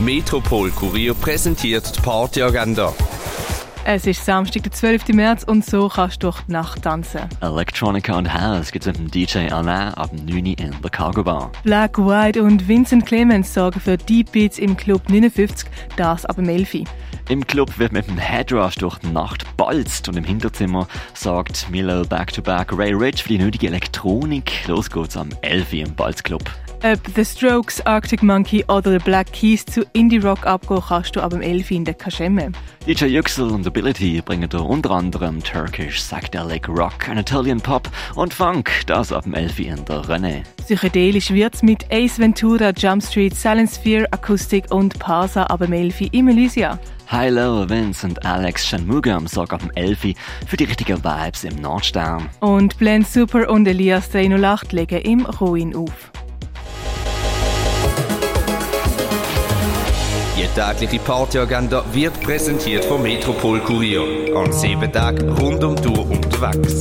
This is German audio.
Metropol Kurier präsentiert die Partyagenda. Es ist Samstag, der 12. März und so kannst du durch die Nacht tanzen. Electronica und House gibt es mit dem DJ Alain ab 9 Uhr in der Cargo Bar. Black White und Vincent Clemens sorgen für Deep Beats im Club 59, das ab dem 11. Uhr. Im Club wird mit dem Headrush durch die Nacht balzt und im Hinterzimmer sorgt Milo Back-to-Back Ray Rich für die nötige Elektronik. Los geht's am 11 Uhr im Balzclub. Ob The Strokes, Arctic Monkey oder The Black Keys zu Indie-Rock abgehen, kannst du ab dem 11 Uhr in der Kaschemme. DJ Yüksel und Ability bringen da unter anderem Turkish, Psychedelic Rock, Anatolian Pop und Funk, das ab dem 11 Uhr in der René. Psychedelisch wird's mit Ace Ventura, Jump Street, Silent Sphere, Akustik und Parsa ab dem 11 Uhr im Elysia. High Low Vince und Alex Shanmugam sorgen ab dem 11 Uhr für die richtigen Vibes im Nordstern. Und Blend Super und Elias 308 legen im Ruin auf. Tägliche Partyagenda wird präsentiert vom Metropol Kurier. An sieben Tagen rund um die Uhr unterwegs.